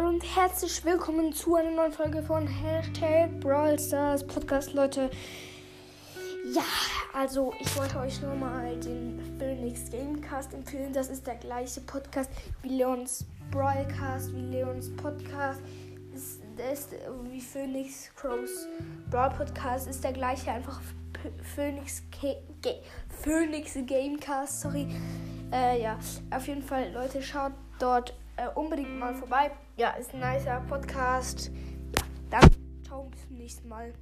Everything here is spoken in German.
und herzlich willkommen zu einer neuen Folge von Hashtag Brawl Stars Podcast, Leute. Ja, also ich wollte euch nur mal den Phoenix Gamecast empfehlen. Das ist der gleiche Podcast wie Leons Brawlcast, wie Leons Podcast. Ist, ist wie Phoenix Crows Brawl Podcast ist der gleiche, einfach Phoenix, Phoenix Gamecast, sorry. Äh, ja, auf jeden Fall, Leute, schaut dort äh, unbedingt mal vorbei. Ja, ist ein nicer Podcast. Ja, dann ciao, bis zum nächsten Mal.